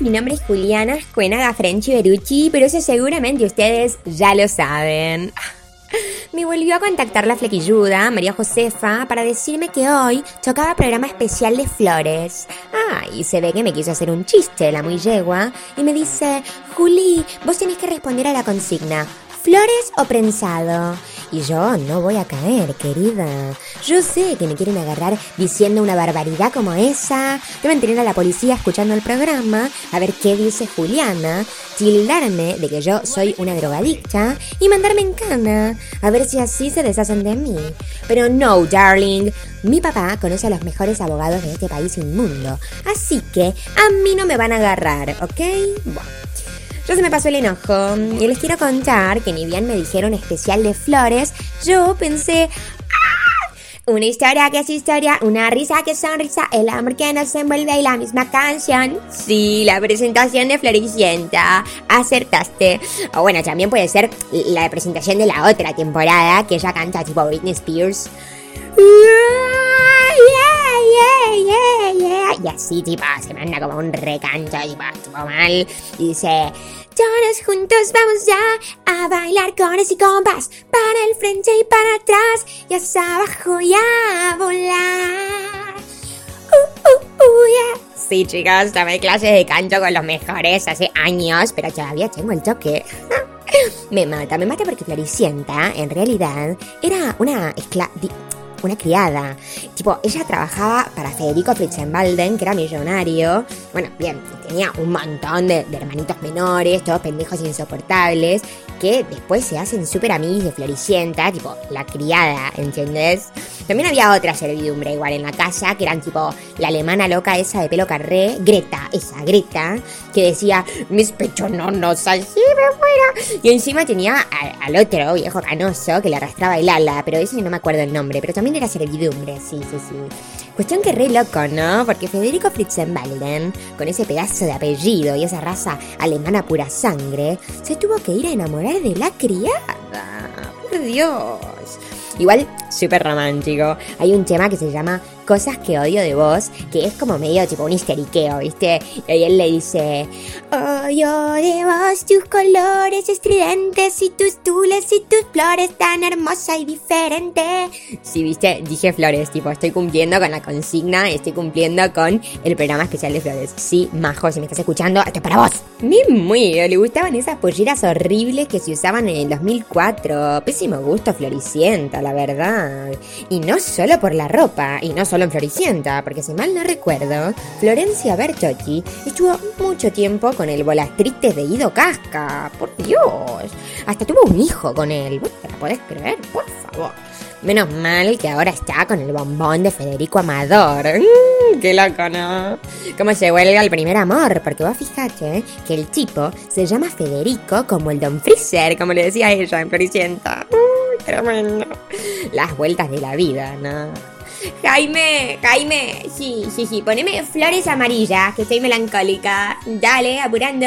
mi nombre es Juliana Cuenaga Frenchi Berucci, pero eso seguramente ustedes ya lo saben. Me volvió a contactar la flequilluda, María Josefa, para decirme que hoy tocaba programa especial de flores. Ah, y se ve que me quiso hacer un chiste, la muy yegua, y me dice, Juli, vos tenés que responder a la consigna, ¿flores o prensado? Y yo no voy a caer, querida. Yo sé que me quieren agarrar diciendo una barbaridad como esa. Deben tener a la policía escuchando el programa, a ver qué dice Juliana, tildarme de que yo soy una drogadicta y mandarme en cana, a ver si así se deshacen de mí. Pero no, darling. Mi papá conoce a los mejores abogados de este país inmundo. Así que a mí no me van a agarrar, ¿ok? Bueno. Ya se me pasó el enojo y les quiero contar que ni bien me dijeron especial de flores, yo pensé, ¡Ah! Una historia que es historia, una risa que es sonrisa, el amor que nos envuelve y la misma canción. Sí, la presentación de Floricienta. Acertaste. O bueno, también puede ser la presentación de la otra temporada que ella canta tipo Britney Spears. Y así, tipo, se manda como un recanto, tipo, tipo mal. Y dice, todos juntos vamos ya a bailar con ese compás. Para el frente y para atrás, y hacia abajo y a volar. Uh, uh, uh, yeah. Sí, chicas, tomé clases de canto con los mejores hace años, pero todavía tengo el toque. me mata, me mata porque Floricienta, en realidad, era una esclava una criada. Tipo, ella trabajaba para Federico Fritzenbalden, que era millonario. Bueno, bien, tenía un montón de, hermanitos menores, todos pendejos insoportables que después se hacen súper amigos de Floricienta, tipo la criada, ¿entendés? También había otra servidumbre igual en la casa, que eran tipo la alemana loca esa de pelo carré, Greta, esa Greta, que decía, mis pechos no nos me fuera. Y encima tenía al, otro viejo canoso que le arrastraba el ala, pero ese no me acuerdo el nombre, pero también era servidumbre, sí, sí, sí. Cuestión que re loco, ¿no? Porque Federico Fritzenbalden, con ese pedazo de apellido y esa raza alemana pura sangre, se tuvo que ir a enamorar de la criada. Por Dios. Igual, súper romántico. Hay un tema que se llama Cosas que odio de vos, que es como medio tipo un histeriqueo, ¿viste? Y ahí él le dice, odio de vos tus colores estridentes y tus tules y tus flores tan hermosa y diferente. Sí, ¿viste? Dije flores, tipo, estoy cumpliendo con la consigna, estoy cumpliendo con el programa especial de flores. Sí, majo, si me estás escuchando, esto es para vos. Mi muy, le gustaban esas polleras horribles que se usaban en el 2004. Pésimo gusto floricienta, la verdad. Y no solo por la ropa, y no solo en Floricienta, porque si mal no recuerdo, Florencia Bertotti estuvo mucho tiempo con el Volastrites de Ido Casca. Por Dios. Hasta tuvo un hijo con él. ¿Te la podés creer? Por favor. Menos mal que ahora está con el bombón de Federico Amador. Mm, ¡Qué loco, ¿no? ¿Cómo se huelga el primer amor? Porque vos fijate que el tipo se llama Federico como el Don Freezer, como le decía ella en Floricienta. ¡Uy, tremendo! Las vueltas de la vida, ¿no? Jaime, Jaime, sí, sí, sí, poneme flores amarillas, que estoy melancólica. Dale, apurando.